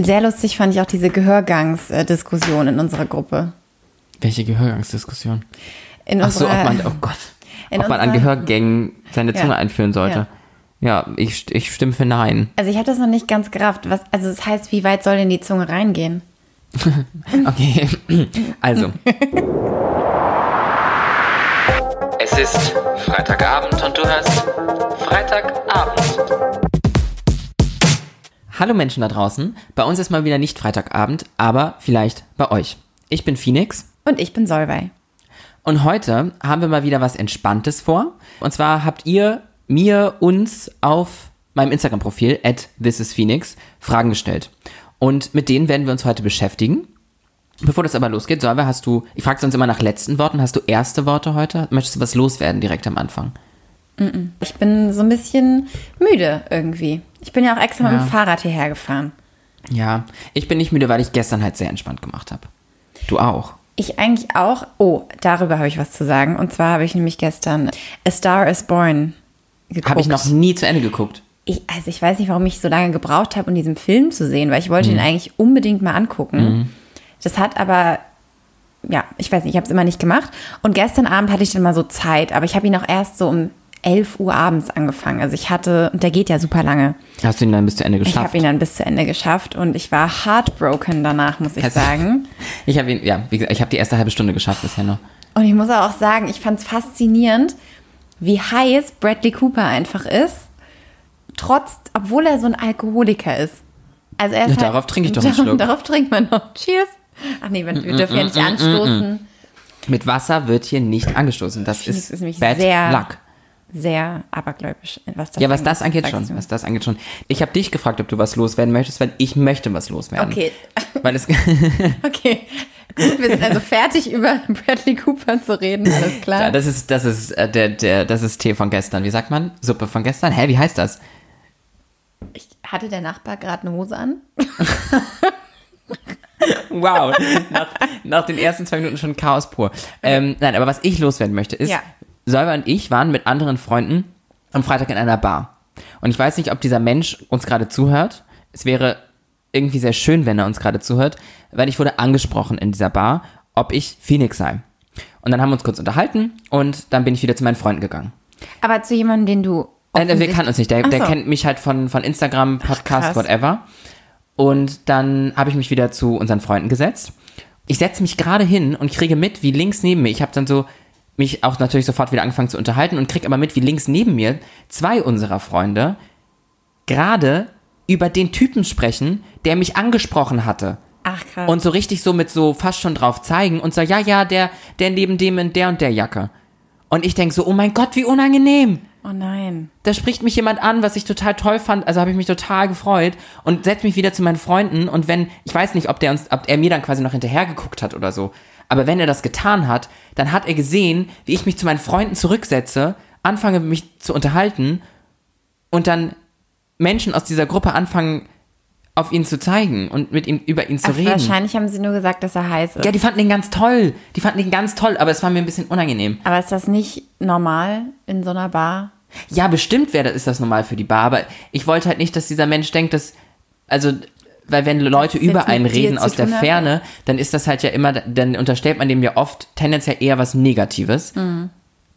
Sehr lustig fand ich auch diese Gehörgangsdiskussion in unserer Gruppe. Welche Gehörgangsdiskussion? In Ach so, ob unserer- man, oh Gott, in ob man an Gehörgängen seine Ja. Zunge einführen sollte. Ja, ich, ich stimme für Nein. Also ich habe das noch nicht ganz gerafft. Was, also das heißt, wie weit soll denn die Zunge reingehen? Okay, also. Es ist Freitagabend und du hörst Freitagabend. Hallo Menschen da draußen. Bei uns ist mal wieder nicht Freitagabend, aber vielleicht bei euch. Ich bin Phoenix Und ich bin Solvay. und heute haben wir mal wieder was Entspanntes vor. Und zwar habt ihr mir, uns auf meinem Instagram-Profil, at thisisphoenix, Fragen gestellt. Und mit denen werden wir uns heute beschäftigen. Bevor das aber losgeht, Solveig, hast du, ich frage sonst immer nach letzten Worten, hast du erste Worte heute? Möchtest du was loswerden direkt am Anfang? Ich bin so ein bisschen müde irgendwie. Ich bin ja auch extra mit Ja. dem Fahrrad hierher gefahren. Ja, ich bin nicht müde, weil ich gestern halt sehr entspannt gemacht habe. Du auch. Ich eigentlich auch. Oh, darüber habe ich was zu sagen. Und zwar habe ich nämlich gestern A Star is Born geguckt. Habe ich noch nie zu Ende geguckt. Ich, also ich weiß nicht, warum ich so lange gebraucht habe, um diesen Film zu sehen, weil ich wollte ihn eigentlich unbedingt mal angucken. Das hat aber, ja, ich weiß nicht, ich habe es immer nicht gemacht. Und gestern Abend hatte ich dann mal so Zeit, aber ich habe ihn auch erst so um 11 Uhr abends angefangen. Also ich hatte, und der geht ja super lange. Hast du ihn dann bis zu Ende Ich geschafft? habe ihn dann bis zu Ende geschafft und ich war heartbroken danach, muss ich Also- sagen. Ich habe ihn, ja, wie gesagt, ich habe die erste halbe Stunde geschafft bisher noch. Und ich muss auch sagen, ich fand es faszinierend, wie heiß Bradley Cooper einfach ist, trotz, obwohl er so ein Alkoholiker ist. Also er ist Ja, darauf trinke ich doch einen Schluck. Darauf trinkt man noch. Cheers. Ach nee, wir wir dürfen ja nicht anstoßen. Mit Wasser wird hier nicht angestoßen. Das Phoenix ist, ist Bad sehr- Luck. Sehr abergläubisch. Was das Ja, was das angeht schon. du. Was das angeht schon. Ich habe dich gefragt, ob du was loswerden möchtest, weil ich möchte was loswerden. Okay, Weil es, okay. Gut, wir sind also fertig, über Bradley Cooper zu reden, alles klar. ja, das ist, das ist, äh, der, der, das ist Tee von gestern. Wie sagt man? Suppe von gestern? Hä, wie heißt das? ich, hatte der Nachbar gerade eine Hose an? Wow. nach, nach den ersten zwei Minuten schon Chaos pur. Ähm, nein, aber was ich loswerden möchte, ist, Ja. Solveig und ich waren mit anderen Freunden am Freitag in einer Bar. Und ich weiß nicht, ob dieser Mensch uns gerade zuhört. Es wäre irgendwie sehr schön, wenn er uns gerade zuhört, weil ich wurde angesprochen in dieser Bar, ob ich Phoenix sei. Und dann haben wir uns kurz unterhalten und dann bin ich wieder zu meinen Freunden gegangen. Aber zu jemandem, den du. Äh, wir kannten uns nicht. Der, Ach der so. kennt mich halt von, von Instagram, Podcast, krass. whatever. Und dann habe ich mich wieder zu unseren Freunden gesetzt. Ich setze mich gerade hin und kriege mit, wie links neben mir, ich habe dann so mich auch natürlich sofort wieder angefangen zu unterhalten und kriege aber mit, wie links neben mir zwei unserer Freunde gerade über den Typen sprechen, der mich angesprochen hatte. Ach krass. Und so richtig so mit so fast schon drauf zeigen und so, ja, ja, der, der neben dem in der und der Jacke. Und ich denke so, oh mein Gott, wie unangenehm oh nein. da spricht mich jemand an, was ich total toll fand, also habe ich mich total gefreut und setze mich wieder zu meinen Freunden und wenn, ich weiß nicht, ob der uns, ob er mir dann quasi noch hinterher geguckt hat oder so, aber wenn er das getan hat, dann hat er gesehen, wie ich mich zu meinen Freunden zurücksetze, anfange mich zu unterhalten und dann Menschen aus dieser Gruppe anfangen, auf ihn zu zeigen und mit ihm über ihn zu Ach, reden. Wahrscheinlich haben sie nur gesagt, dass er heiß ist. Ja, die fanden ihn ganz toll. Die fanden ihn ganz toll, aber es war mir ein bisschen unangenehm. Aber ist das nicht normal in so einer Bar? Ja, bestimmt wäre das, ist das normal für die Bar, aber ich wollte halt nicht, dass dieser Mensch denkt, dass, also, weil wenn Leute über einen reden aus der hat? Ferne, dann ist das halt ja immer, dann unterstellt man dem ja oft tendenziell eher was Negatives. Mhm.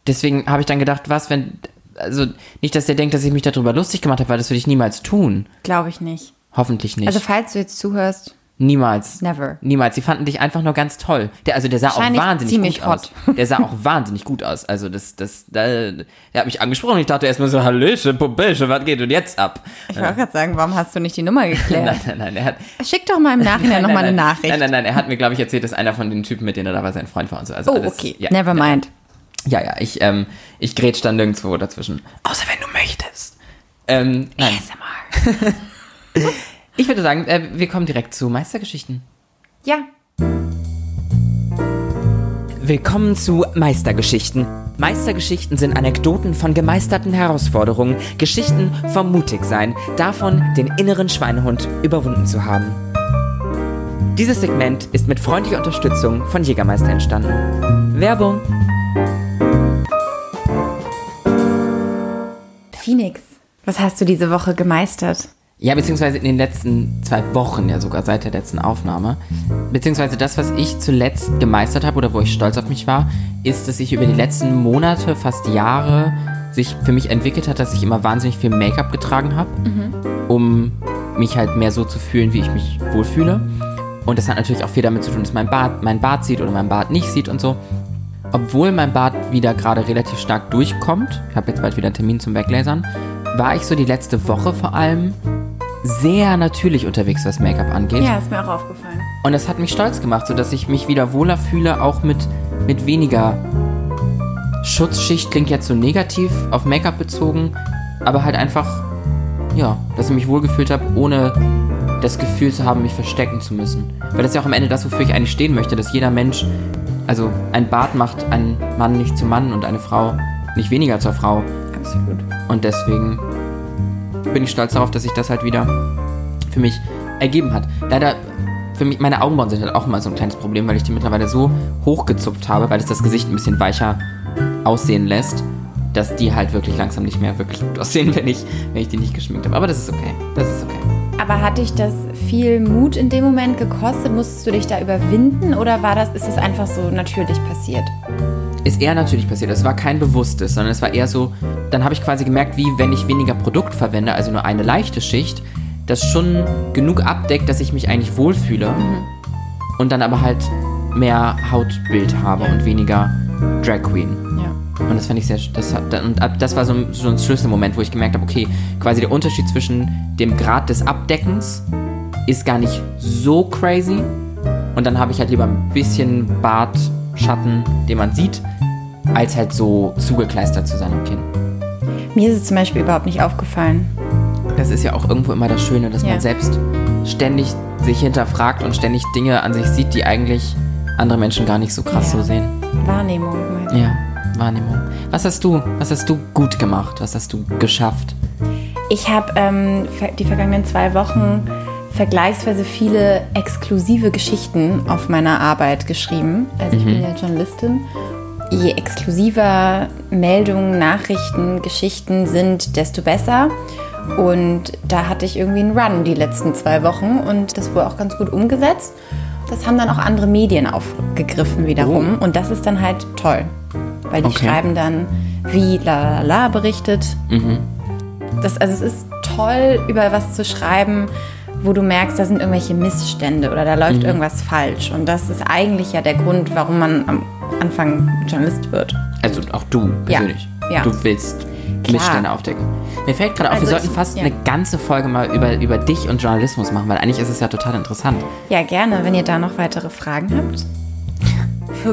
Deswegen habe ich dann gedacht, was, wenn, also nicht, dass der denkt, dass ich mich darüber lustig gemacht habe, weil das würde ich niemals tun. Glaube ich nicht. Hoffentlich nicht. Also falls du jetzt zuhörst, niemals. never. Niemals. Sie fanden dich einfach nur ganz toll. Der, also der sah auch wahnsinnig gut aus. Der sah auch wahnsinnig gut aus. Also das, das, da, der hat mich angesprochen. Ich dachte erstmal so, Hallöchen, Puppelchen, was geht denn jetzt ab? Ich wollte gerade sagen, warum hast du nicht die Nummer geklärt? Nein, nein, nein. Er hat, Schick doch mal im Nachhinein nochmal eine Nachricht. Nein, nein, nein. Er hat mir, glaube ich, erzählt, dass einer von den Typen, mit denen er da war, sein Freund war und so. Also Oh, alles, okay. Ja, Never mind. Ja, ja. Ich, ähm, ich grätsch dann nirgendwo dazwischen. Außer wenn du möchtest. Ähm, nein. ASMR. Ich würde sagen, äh, wir kommen direkt zu Meistergeschichten. Ja. Willkommen zu Meistergeschichten. Meistergeschichten sind Anekdoten von gemeisterten Herausforderungen, Geschichten vom Mutigsein, davon, den inneren Schweinehund überwunden zu haben. Dieses Segment ist mit freundlicher Unterstützung von Jägermeister entstanden. Werbung. Phoenix, was hast du diese Woche gemeistert? Ja, beziehungsweise in den letzten zwei Wochen, ja sogar seit der letzten Aufnahme. Beziehungsweise das, was ich zuletzt gemeistert habe oder wo ich stolz auf mich war, ist, dass ich über die letzten Monate, fast Jahre, sich für mich entwickelt hat, dass ich immer wahnsinnig viel Make-up getragen habe, um mich halt mehr so zu fühlen, wie ich mich wohlfühle. Und das hat natürlich auch viel damit zu tun, dass mein Bart mein Bart sieht oder mein Bart nicht sieht und so. Obwohl mein Bart wieder gerade relativ stark durchkommt, ich habe jetzt bald wieder einen Termin zum Weglasern, war ich so die letzte Woche vor allem sehr natürlich unterwegs, was Make-up angeht. Ja, ist mir auch aufgefallen. Und das hat mich stolz gemacht, sodass ich mich wieder wohler fühle, auch mit, mit weniger Schutzschicht. Klingt jetzt so negativ auf Make-up bezogen, aber halt einfach, ja, dass ich mich wohlgefühlt habe, ohne das Gefühl zu haben, mich verstecken zu müssen. Weil das ist ja auch am Ende das, wofür ich eigentlich stehen möchte, dass jeder Mensch, also ein Bart macht einen Mann nicht zum Mann und eine Frau nicht weniger zur Frau. Absolut. Und deswegen bin ich stolz darauf, dass sich das halt wieder für mich ergeben hat. Leider, für mich, meine Augenbrauen sind halt auch immer so ein kleines Problem, weil ich die mittlerweile so hochgezupft habe, weil es das Gesicht ein bisschen weicher aussehen lässt, dass die halt wirklich langsam nicht mehr wirklich gut aussehen, wenn ich, wenn ich die nicht geschminkt habe. Aber das ist okay. Das ist okay. Aber hat dich das viel Mut in dem Moment gekostet? Musstest du dich da überwinden oder war das, ist es einfach so natürlich passiert? Ist eher natürlich passiert. Es war kein bewusstes, sondern es war eher so, dann habe ich quasi gemerkt, wie wenn ich weniger Produkt verwende, also nur eine leichte Schicht, das schon genug abdeckt, dass ich mich eigentlich wohlfühle und dann aber halt mehr Hautbild habe und weniger Drag Queen. Ja. Und das fand ich sehr, das und das war so ein, so ein Schlüsselmoment, wo ich gemerkt habe, okay, quasi der Unterschied zwischen dem Grad des Abdeckens ist gar nicht so crazy. Und dann habe ich halt lieber ein bisschen Bartschatten, den man sieht, als halt so zugekleistert zu sein am Kinn. Mir ist es zum Beispiel überhaupt nicht aufgefallen. Das ist ja auch irgendwo immer das Schöne, dass Ja. man selbst ständig sich hinterfragt und ständig Dinge an sich sieht, die eigentlich andere Menschen gar nicht so krass Ja. so sehen. Wahrnehmung. halt. Ja, Wahrnehmung. Was hast du, was hast du gut gemacht? Was hast du geschafft? Ich habe ähm, die vergangenen zwei Wochen vergleichsweise viele exklusive Geschichten auf meiner Arbeit geschrieben. Also ich bin ja Journalistin. Je exklusiver Meldungen, Nachrichten, Geschichten sind, desto besser. Und da hatte ich irgendwie einen Run die letzten zwei Wochen und das wurde auch ganz gut umgesetzt. Das haben dann auch andere Medien aufgegriffen wiederum und das ist dann halt toll, weil die Okay. schreiben dann, wie la la la berichtet das, also es ist toll, über was zu schreiben, wo du merkst, da sind irgendwelche Missstände oder da läuft irgendwas falsch. Und das ist eigentlich ja der Grund, warum man am Anfang Journalist wird. Also auch du persönlich. ja. Du willst. Missstände aufdecken. Mir fällt gerade auf, Also wir sollten ich- fast ja. eine ganze Folge mal über, über dich und Journalismus machen, weil eigentlich ist es ja total interessant. Ja, gerne, wenn ihr da noch weitere Fragen habt.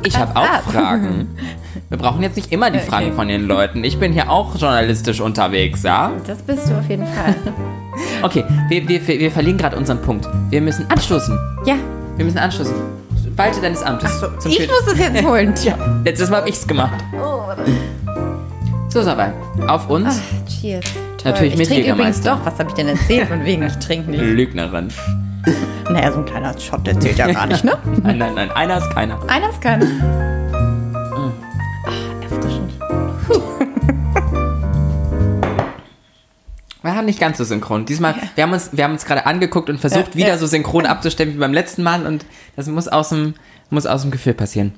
Ich habe auch. Fragen. Wir brauchen jetzt nicht immer die Okay. Fragen von den Leuten. Ich bin hier auch journalistisch unterwegs, ja? Das bist du auf jeden Fall. Okay, wir, wir, wir verlieren gerade unseren Punkt. Wir müssen anstoßen. ja, Wir müssen anstoßen. Walte deines Amtes. zum ich Schön- muss es jetzt holen. Ja, letztes Mal habe ich's gemacht. So, Sabai. Auf uns. Ah, cheers. Toll. Natürlich ich mit trinke übrigens doch. Was habe ich denn erzählt? Von wegen, ich trinke nicht. Lügnerin. Naja, so ein kleiner Shot erzählt ja gar nicht, ne? Nein, nein, nein. Einer ist keiner. Einer ist keiner. Haben nicht ganz so synchron. Diesmal, wir haben uns, wir haben uns gerade angeguckt und versucht, Ja, wieder ja. so synchron abzustimmen wie beim letzten Mal und das muss aus dem, muss aus dem Gefühl passieren.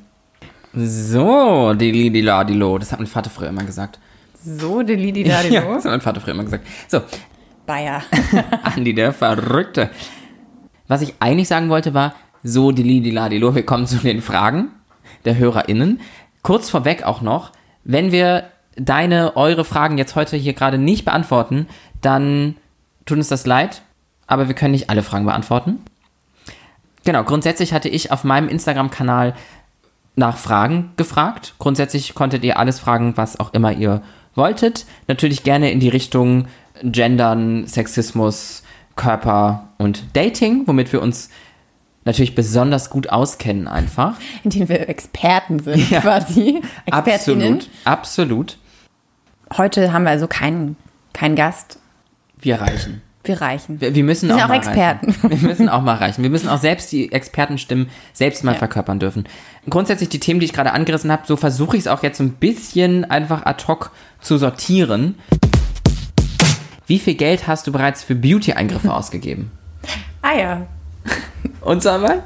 So, die die la die lo. Das hat mein Vater früher immer gesagt. So, die Lidi da, die Ja, das hat mein Vater früher immer gesagt. So, Bayer. Andi, der Verrückte. Was ich eigentlich sagen wollte, war, so, die li, die la, die lo, wir kommen zu den Fragen der HörerInnen. Kurz vorweg auch noch, wenn wir deine, eure Fragen jetzt heute hier gerade nicht beantworten, dann tut uns das leid, aber wir können nicht alle Fragen beantworten. Genau, grundsätzlich hatte ich auf meinem Instagram-Kanal nach Fragen gefragt. Grundsätzlich konntet ihr alles fragen, was auch immer ihr wolltet. Natürlich gerne in die Richtung Gendern, Sexismus, Körper und Dating, womit wir uns natürlich besonders gut auskennen einfach. in denen wir Experten sind, Ja. quasi. Absolut, absolut. Heute haben wir also keinen keinen Gast. Wir reichen. Wir reichen. Wir, wir müssen Wir auch, sind mal auch Experten. Reichen. Wir müssen auch mal reichen. Wir müssen auch selbst die Expertenstimmen selbst mal Ja. verkörpern dürfen. Grundsätzlich die Themen, die ich gerade angerissen habe, so versuche ich es auch jetzt so ein bisschen einfach ad hoc zu sortieren. Wie viel Geld hast du bereits für Beauty-Eingriffe ausgegeben? Ah ja. Und sag mal?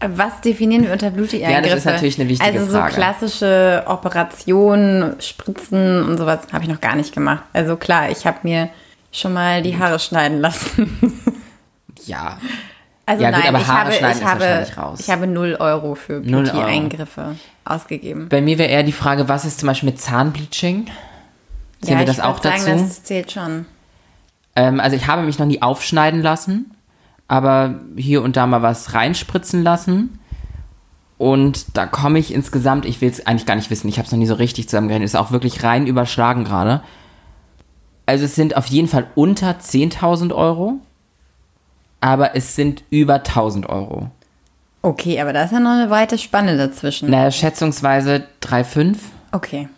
Was definieren wir unter Bluty-Eingriffe? Ja, das ist natürlich eine wichtige Also so Frage. klassische Operationen, Spritzen und sowas habe ich noch gar nicht gemacht. Also klar, ich habe mir schon mal die Haare schneiden lassen. Ja. Also Ja, gut, nein, aber ich, Haare habe, schneiden ich, habe, wahrscheinlich raus. ich habe 0 Euro für. Beauty-Eingriffe ausgegeben. Bei mir wäre eher die Frage, was ist zum Beispiel mit Zahnbleaching? Sehen ja, wir das ich auch würd dazu? Sagen, das zählt schon. Ähm, also ich habe mich noch nie aufschneiden lassen, aber hier und da mal was reinspritzen lassen. Und da komme ich insgesamt, ich will es eigentlich gar nicht wissen, ich habe es noch nie so richtig zusammengerechnet, ist auch wirklich rein überschlagen gerade. Also es sind auf jeden Fall unter 10.000 Euro, aber es sind über 1.000 Euro. Okay, aber da ist ja noch eine weite Spanne dazwischen. Naja, schätzungsweise 3,5. Okay.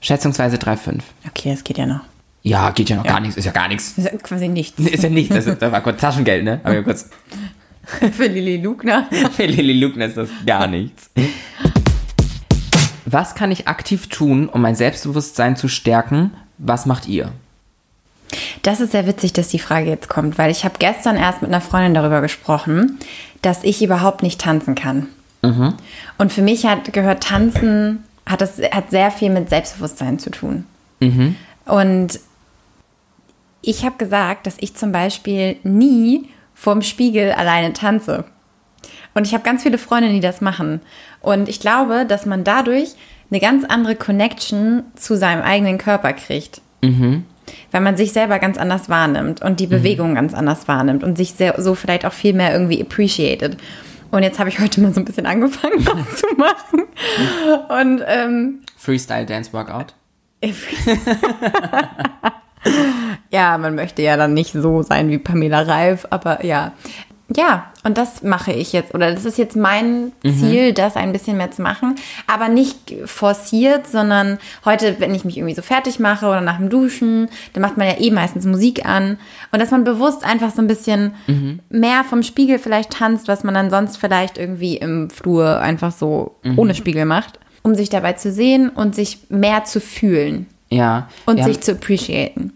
Schätzungsweise 3,5. Okay, das geht ja noch. Ja, geht ja noch gar nichts, ist ja gar nichts. Ist quasi nichts. Ist ja nichts, das, das war kurz Taschengeld, ne? Aber ja kurz. für Lilly Lugner. Für Lilly Lugner ist das gar nichts. Was kann ich aktiv tun, um mein Selbstbewusstsein zu stärken? Was macht ihr? Das ist sehr witzig, dass die Frage jetzt kommt, weil ich habe gestern erst mit einer Freundin darüber gesprochen, dass ich überhaupt nicht tanzen kann. Und für mich hat gehört Tanzen hat das hat sehr viel mit Selbstbewusstsein zu tun. Und ich habe gesagt, dass ich zum Beispiel nie vorm Spiegel alleine tanze. Und ich habe ganz viele Freundinnen, die das machen. Und ich glaube, dass man dadurch eine ganz andere Connection zu seinem eigenen Körper kriegt. Weil man sich selber ganz anders wahrnimmt und die Bewegung ganz anders wahrnimmt und sich sehr, so vielleicht auch viel mehr irgendwie appreciated. Und jetzt habe ich heute mal so ein bisschen angefangen, das zu machen. Und ähm, Freestyle Dance Workout? ja, man möchte ja dann nicht so sein wie Pamela Reif, aber ja. Ja, und das mache ich jetzt, oder das ist jetzt mein Ziel, das ein bisschen mehr zu machen, aber nicht forciert, sondern heute, wenn ich mich irgendwie so fertig mache oder nach dem Duschen, dann macht man ja eh meistens Musik an. Und dass man bewusst einfach so ein bisschen mehr vom Spiegel vielleicht tanzt, was man dann sonst vielleicht irgendwie im Flur einfach so ohne Spiegel macht, um sich dabei zu sehen und sich mehr zu fühlen Ja. und sich haben, zu appreciaten.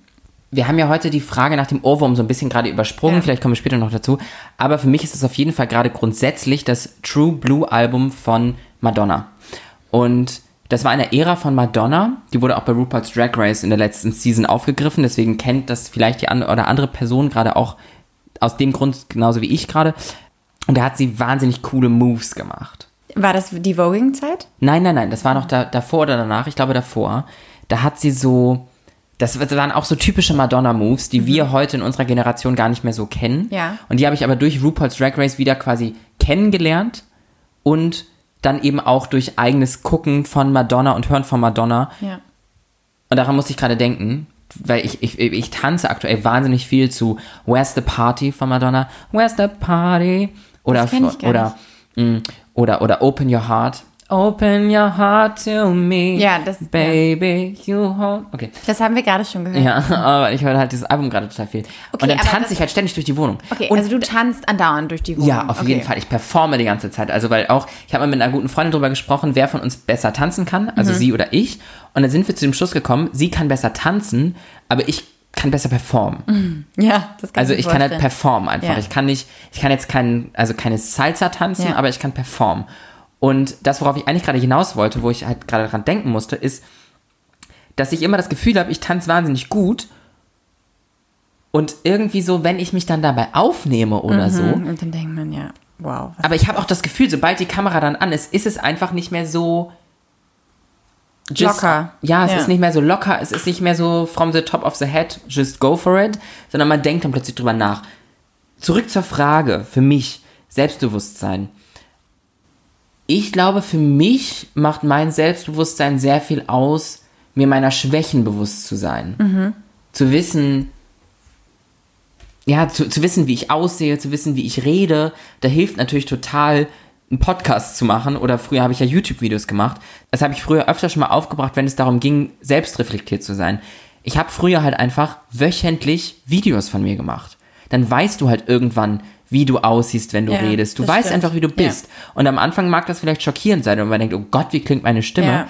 wir haben ja heute die Frage nach dem Ohrwurm so ein bisschen gerade übersprungen, Ja. vielleicht kommen wir später noch dazu. Aber für mich ist es auf jeden Fall gerade grundsätzlich das True Blue Album von Madonna. Und das war eine Ära von Madonna, die wurde auch bei RuPaul's Drag Race in der letzten Season aufgegriffen, deswegen kennt das vielleicht die andere oder andere Person gerade auch aus dem Grund genauso wie ich gerade. Und da hat sie wahnsinnig coole Moves gemacht. War das die Voging-Zeit? Nein, nein, nein, das war noch da, davor oder danach, ich glaube davor. Da hat sie so, das waren auch so typische Madonna-Moves, die wir heute in unserer Generation gar nicht mehr so kennen. Ja. Und die habe ich aber durch RuPaul's Drag Race wieder quasi kennengelernt und dann eben auch durch eigenes Gucken von Madonna und Hören von Madonna. Ja. Und daran musste ich gerade denken, weil ich, ich, ich tanze aktuell wahnsinnig viel zu Where's the Party von Madonna. Where's the Party? Oder, gar oder, mh, oder, oder Open Your Heart. Open your heart to me. Ja, das- Baby, you hold. Okay. Das haben wir gerade schon gehört. Ja, aber ich höre halt dieses Album gerade total viel. Okay, und dann tanze ich halt ständig durch die Wohnung. Okay, und also du tanzt andauernd durch die Wohnung. ja, auf okay. jeden Fall. Ich performe die ganze Zeit. Also, weil auch, ich habe mal mit einer guten Freundin drüber gesprochen, wer von uns besser tanzen kann, also Mhm. sie oder ich. Und dann sind wir zu dem Schluss gekommen, sie kann besser tanzen, aber ich kann besser performen. Ja, das kann Also ich kann halt vorstellen. performen einfach. Ja. Ich kann nicht, ich kann jetzt kein, also keine Salsa tanzen, Ja. aber ich kann performen. Und das, worauf ich eigentlich gerade hinaus wollte, wo ich halt gerade dran denken musste, ist, dass ich immer das Gefühl habe, ich tanze wahnsinnig gut. Und irgendwie so, wenn ich mich dann dabei aufnehme oder so, Und dann denkt man, ja, wow. aber ich habe auch das Gefühl, sobald die Kamera dann an ist, ist es einfach nicht mehr so Locker. Ja, es Ja. ist nicht mehr so locker, es ist nicht mehr so from the top of the head, just go for it, sondern man denkt dann plötzlich drüber nach. Zurück zur Frage, für mich, Selbstbewusstsein. Ich glaube, für mich macht mein Selbstbewusstsein sehr viel aus, mir meiner Schwächen bewusst zu sein. Zu wissen, ja, zu, zu wissen, wie ich aussehe, zu wissen, wie ich rede, da hilft natürlich total, einen Podcast zu machen. Oder früher habe ich ja YouTube-Videos gemacht. Das habe ich früher öfter schon mal aufgebracht, wenn es darum ging, selbstreflektiert zu sein. Ich habe früher halt einfach wöchentlich Videos von mir gemacht. Dann weißt du halt irgendwann, wie du aussiehst, wenn du Ja, redest. Du weißt stimmt. einfach, wie du bist. Und am Anfang mag das vielleicht schockierend sein und man denkt, oh Gott, wie klingt meine Stimme. Ja.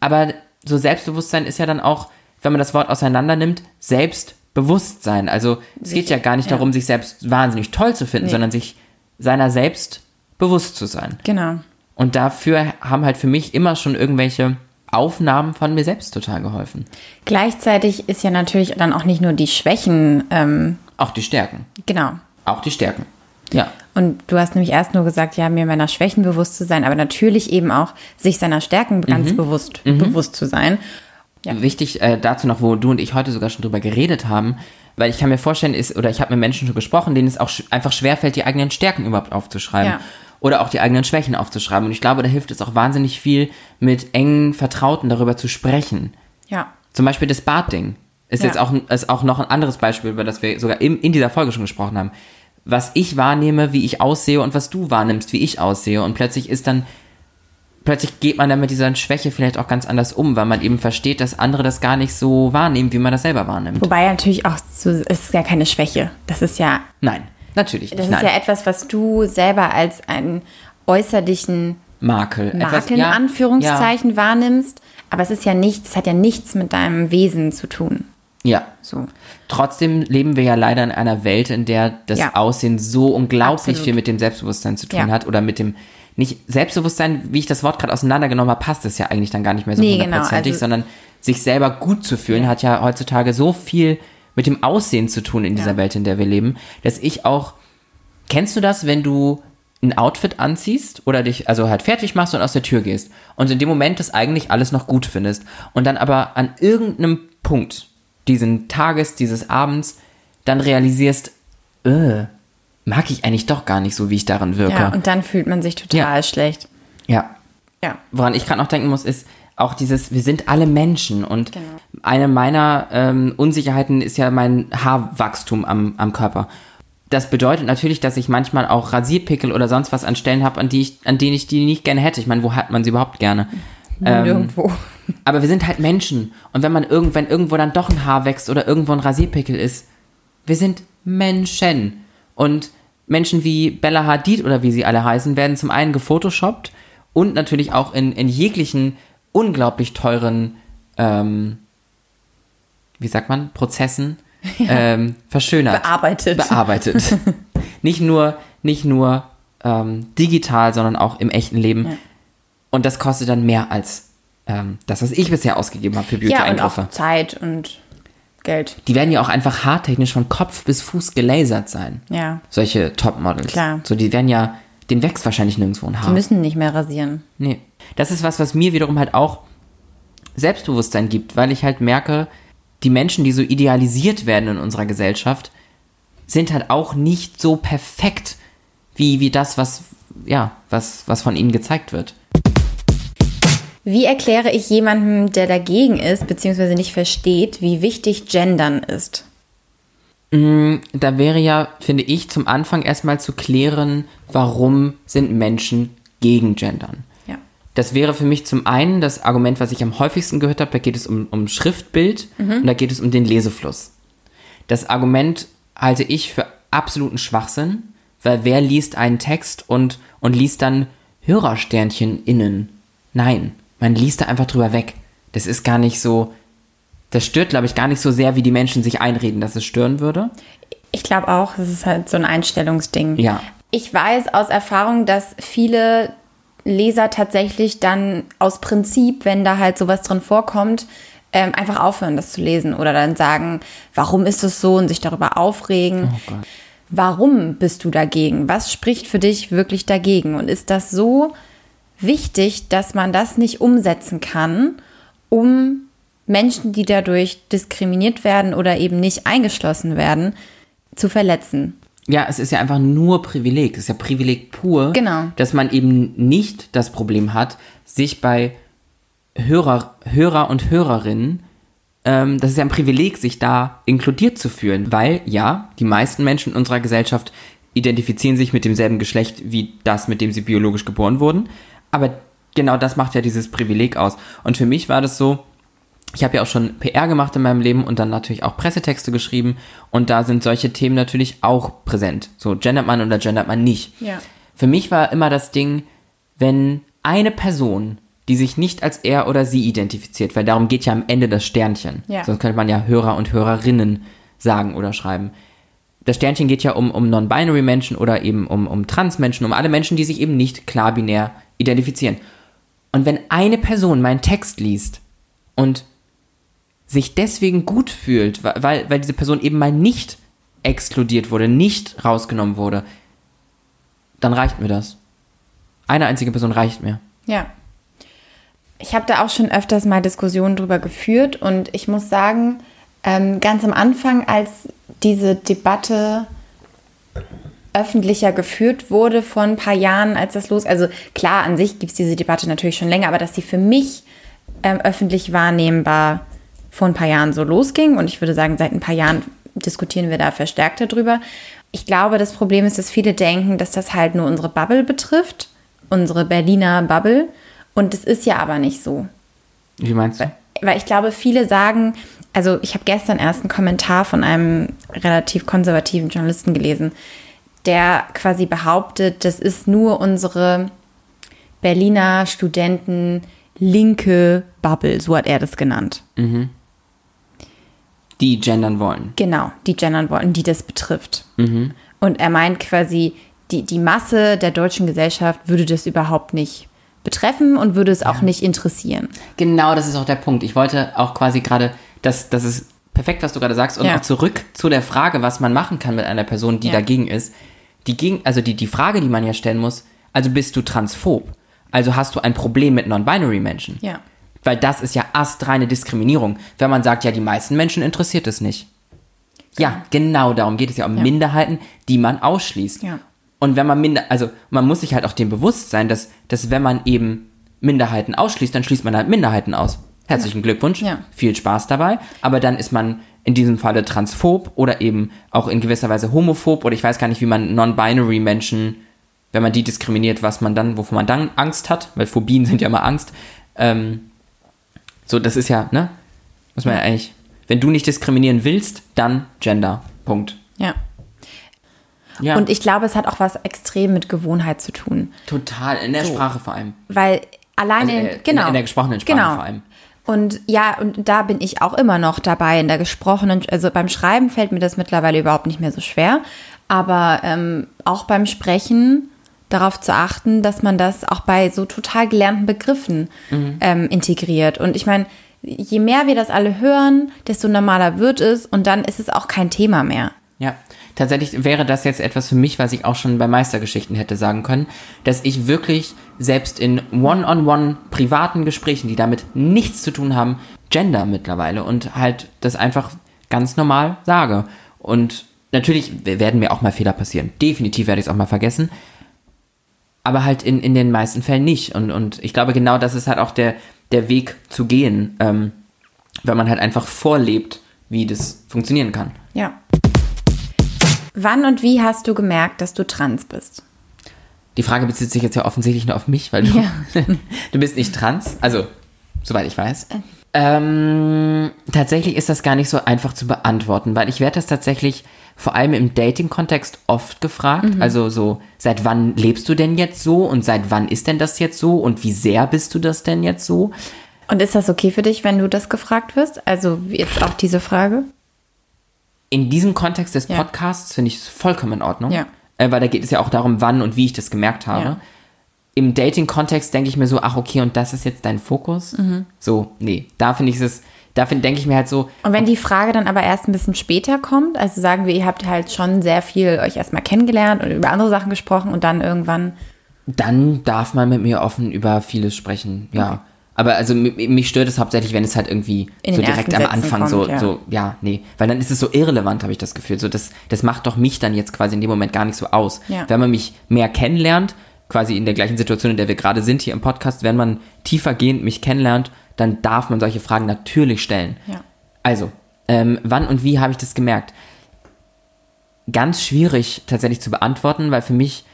Aber so Selbstbewusstsein ist ja dann auch, wenn man das Wort auseinander nimmt, Selbstbewusstsein. Also es geht ja gar nicht ja. darum, sich selbst wahnsinnig toll zu finden, Nee. sondern sich seiner selbst bewusst zu sein. Genau. Und dafür haben halt für mich immer schon irgendwelche Aufnahmen von mir selbst total geholfen. Gleichzeitig ist ja natürlich dann auch nicht nur die Schwächen, ähm, Auch die Stärken. genau. Auch die Stärken. Ja. Und du hast nämlich erst nur gesagt, ja, mir meiner Schwächen bewusst zu sein, aber natürlich eben auch sich seiner Stärken ganz bewusst, bewusst zu sein. Ja. Wichtig äh, dazu noch, wo du und ich heute sogar schon drüber geredet haben, weil ich kann mir vorstellen, ist, oder ich habe mit Menschen schon gesprochen, denen es auch sch einfach schwerfällt, die eigenen Stärken überhaupt aufzuschreiben. Ja. Oder auch die eigenen Schwächen aufzuschreiben. Und ich glaube, da hilft es auch wahnsinnig viel, mit engen Vertrauten darüber zu sprechen. Ja. Zum Beispiel das Bartding. Ist Ja. jetzt auch, ist auch noch ein anderes Beispiel, über das wir sogar in, in dieser Folge schon gesprochen haben. Was ich wahrnehme, wie ich aussehe und was du wahrnimmst, wie ich aussehe. Und plötzlich ist dann, plötzlich geht man dann mit dieser Schwäche vielleicht auch ganz anders um, weil man eben versteht, dass andere das gar nicht so wahrnehmen, wie man das selber wahrnimmt. Wobei natürlich auch, so, es ist ja keine Schwäche. Das ist ja, Nein, natürlich das nicht. ist Nein. ja etwas, was du selber als einen äußerlichen Makel. Etwas- Makel in ja, Anführungszeichen wahrnimmst. Aber es ist ja nichts, es hat ja nichts mit deinem Wesen zu tun. Ja. ja. So. Trotzdem leben wir ja leider in einer Welt, in der das Ja. Aussehen so unglaublich Absolut. viel mit dem Selbstbewusstsein zu tun Ja. hat oder mit dem nicht Selbstbewusstsein, wie ich das Wort gerade auseinandergenommen habe, passt es ja eigentlich dann gar nicht mehr so Nee, genau, hundertprozentig, also- sondern sich selber gut zu fühlen hat ja heutzutage so viel mit dem Aussehen zu tun in dieser Ja. Welt, in der wir leben, dass ich auch Kennst du das, wenn du ein Outfit anziehst oder dich also halt fertig machst und aus der Tür gehst und in dem Moment das eigentlich alles noch gut findest und dann aber an irgendeinem Punkt diesen Tages, dieses Abends dann realisierst, äh, mag ich eigentlich doch gar nicht so, wie ich darin wirke. Ja, und dann fühlt man sich total Ja. schlecht. ja. Ja. Woran ich gerade noch denken muss, ist auch dieses, wir sind alle Menschen und Genau. eine meiner ähm, Unsicherheiten ist ja mein Haarwachstum am, am Körper. Das bedeutet natürlich, dass ich manchmal auch Rasierpickel oder sonst was an Stellen habe, an, die ich, an denen ich die nicht gerne hätte. Ich meine, wo hat man sie überhaupt gerne? Ähm, Nirgendwo. Aber wir sind halt Menschen. Und wenn man irgendwann irgendwo dann doch ein Haar wächst oder irgendwo ein Rasierpickel ist, wir sind Menschen. Und Menschen wie Bella Hadid oder wie sie alle heißen, werden zum einen gefotoshoppt und natürlich auch in, in jeglichen unglaublich teuren, ähm, wie sagt man, Prozessen ähm, verschönert. Bearbeitet. Bearbeitet. nicht nur, nicht nur ähm, digital, sondern auch im echten Leben. Ja. Und das kostet dann mehr als ähm, das, was ich bisher ausgegeben habe für Ja, und Beauty-Eingriffe. auch Zeit und Geld. Die werden ja auch einfach haartechnisch von Kopf bis Fuß gelasert sein. Ja. Solche Topmodels. Klar. So, die werden ja, den wächst wahrscheinlich nirgendwo ein Haar. Die müssen nicht mehr rasieren. Nee. Das ist was, was mir wiederum halt auch Selbstbewusstsein gibt, weil ich halt merke, die Menschen, die so idealisiert werden in unserer Gesellschaft, sind halt auch nicht so perfekt wie, wie das, was, ja, was, was von ihnen gezeigt wird. Wie erkläre ich jemandem, der dagegen ist, beziehungsweise nicht versteht, wie wichtig Gendern ist? Da wäre ja, finde ich, zum Anfang erstmal zu klären, warum sind Menschen gegen Gendern. Ja. Das wäre für mich zum einen das Argument, was ich am häufigsten gehört habe, da geht es um, um Schriftbild und da geht es um den Lesefluss. Das Argument halte ich für absoluten Schwachsinn, weil wer liest einen Text und, und liest dann Hörersternchen innen? Nein, man liest da einfach drüber weg. Das ist gar nicht so, das stört, glaube ich, gar nicht so sehr, wie die Menschen sich einreden, dass es stören würde. Ich glaube auch, es ist halt so ein Einstellungsding. Ja. Ich weiß aus Erfahrung, dass viele Leser tatsächlich dann aus Prinzip, wenn da halt sowas drin vorkommt, ähm, einfach aufhören, das zu lesen oder dann sagen, warum ist es so und sich darüber aufregen. Warum bist du dagegen? Was spricht für dich wirklich dagegen? Und ist das so wichtig, dass man das nicht umsetzen kann, um Menschen, die dadurch diskriminiert werden oder eben nicht eingeschlossen werden, zu verletzen? Ja, es ist ja einfach nur Privileg. Es ist ja Privileg pur, Genau. dass man eben nicht das Problem hat, sich bei Hörer, Hörer und Hörerinnen, ähm, das ist ja ein Privileg, sich da inkludiert zu fühlen, weil ja, die meisten Menschen in unserer Gesellschaft identifizieren sich mit demselben Geschlecht wie das, mit dem sie biologisch geboren wurden. Aber genau das macht ja dieses Privileg aus. Und für mich war das so, ich habe ja auch schon PR gemacht in meinem Leben und dann natürlich auch Pressetexte geschrieben und da sind solche Themen natürlich auch präsent. So gendert man oder gendert man nicht. Ja. Für mich war immer das Ding, wenn eine Person die sich nicht als er oder sie identifiziert, weil darum geht ja am Ende das Sternchen. Ja. Sonst könnte man ja Hörer und Hörerinnen sagen oder schreiben. Das Sternchen geht ja um, um Non-Binary Menschen oder eben um, um Trans-Menschen, um alle Menschen, die sich eben nicht klar binär identifizieren. Und wenn eine Person meinen Text liest und sich deswegen gut fühlt, weil, weil diese Person eben mal nicht exkludiert wurde, nicht rausgenommen wurde, dann reicht mir das. Eine einzige Person reicht mir. Ja. Ich habe da auch schon öfters mal Diskussionen drüber geführt und ich muss sagen, ähm, ganz am Anfang, als diese Debatte öffentlicher geführt wurde vor ein paar Jahren, als das los, also klar, an sich gibt es diese Debatte natürlich schon länger, aber dass sie für mich ähm, öffentlich wahrnehmbar vor ein paar Jahren so losging und ich würde sagen, seit ein paar Jahren diskutieren wir da verstärkt darüber. Ich glaube, das Problem ist, dass viele denken, dass das halt nur unsere Bubble betrifft, unsere Berliner Bubble und das ist ja aber nicht so. Wie meinst du? Weil ich glaube, viele sagen, also ich habe gestern erst einen Kommentar von einem relativ konservativen Journalisten gelesen, der quasi behauptet, das ist nur unsere Berliner Studenten linke Bubble, so hat er das genannt. Die gendern wollen. Genau, die gendern wollen, die das betrifft. Mhm. Und er meint quasi, die, die Masse der deutschen Gesellschaft würde das überhaupt nicht betreffen und würde es auch nicht interessieren. Genau, das ist auch der Punkt. Ich wollte auch quasi gerade, das, das ist perfekt, was du gerade sagst, und Ja. auch zurück zu der Frage, was man machen kann mit einer Person, die Ja. dagegen ist. Die gegen, also die, die Frage, die man ja stellen muss, also bist du transphob? Also hast du ein Problem mit non-binary Menschen? Ja. Weil das ist ja astreine Diskriminierung, wenn man sagt, ja, die meisten Menschen interessiert es nicht. Ja, genau darum geht es ja um Ja. Minderheiten, die man ausschließt. Ja. Und wenn man minder, also man muss sich halt auch dem bewusst sein, dass, dass wenn man eben Minderheiten ausschließt, dann schließt man halt Minderheiten aus. Herzlichen Glückwunsch, Ja. viel Spaß dabei. Aber dann ist man in diesem Falle transphob oder eben auch in gewisser Weise homophob oder ich weiß gar nicht, wie man non-binary Menschen, wenn man die diskriminiert, was man dann, wovor man dann Angst hat, weil Phobien sind ja immer Angst. Ähm, so, das ist ja, ne? Muss man ja eigentlich, wenn du nicht diskriminieren willst, dann Gender. Punkt. Ja. Ja, Und ich glaube, es hat auch was extrem mit Gewohnheit zu tun. total, in der So. Sprache vor allem. Weil alleine, Also, äh, in- genau. in der gesprochenen Sprache genau. vor allem. Und ja, und da bin ich auch immer noch dabei in der gesprochenen, also beim Schreiben fällt mir das mittlerweile überhaupt nicht mehr so schwer, aber ähm, auch beim Sprechen darauf zu achten, dass man das auch bei so total gelernten Begriffen Mhm. ähm, integriert. Und ich meine, je mehr wir das alle hören, desto normaler wird es und dann ist es auch kein Thema mehr. Ja, tatsächlich wäre das jetzt etwas für mich, was ich auch schon bei Meistergeschichten hätte sagen können, dass ich wirklich selbst in one-on-one privaten Gesprächen, die damit nichts zu tun haben, gender mittlerweile und halt das einfach ganz normal sage. Und natürlich werden mir auch mal Fehler passieren. Definitiv werde ich es auch mal vergessen. Aber halt in, in den meisten Fällen nicht. Und, und ich glaube, genau das ist halt auch der, der Weg zu gehen, ähm, wenn man halt einfach vorlebt, wie das funktionieren kann. Ja. Wann und wie hast du gemerkt, dass du trans bist? Die Frage bezieht sich jetzt ja offensichtlich nur auf mich, weil du, Ja. du bist nicht trans. Also, soweit ich weiß. Ähm, tatsächlich ist das gar nicht so einfach zu beantworten, weil ich werde das tatsächlich vor allem im Dating-Kontext oft gefragt. Also so, seit wann lebst du denn jetzt so und seit wann ist denn das jetzt so und wie sehr bist du das denn jetzt so? Und ist das okay für dich, wenn du das gefragt wirst? Also jetzt auch diese Frage? In diesem Kontext des Ja. Podcasts finde ich es vollkommen in Ordnung. Ja. Äh, weil da geht es ja auch darum, wann und wie ich das gemerkt habe. Ja. Im Dating-Kontext denke ich mir so, ach okay, und das ist jetzt dein Fokus? Mhm. So, nee, da finde ich es, da denke ich mir halt so, Und wenn die Frage dann aber erst ein bisschen später kommt, also sagen wir, ihr habt halt schon sehr viel euch erstmal kennengelernt und über andere Sachen gesprochen und dann irgendwann, dann darf man mit mir offen über vieles sprechen, ja. Aber also mi- mich stört es hauptsächlich, wenn es halt irgendwie so direkt am Anfang so, kommt, ja. so, ja, nee. Weil dann ist es so irrelevant, habe ich das Gefühl. So, das, das macht doch mich dann jetzt quasi in dem Moment gar nicht so aus. Ja. Wenn man mich mehr kennenlernt, quasi in der gleichen Situation, in der wir gerade sind hier im Podcast, wenn man tiefergehend mich kennenlernt, dann darf man solche Fragen natürlich stellen. Ja. Also, ähm, wann und wie habe ich das gemerkt? Ganz schwierig tatsächlich zu beantworten, weil für mich,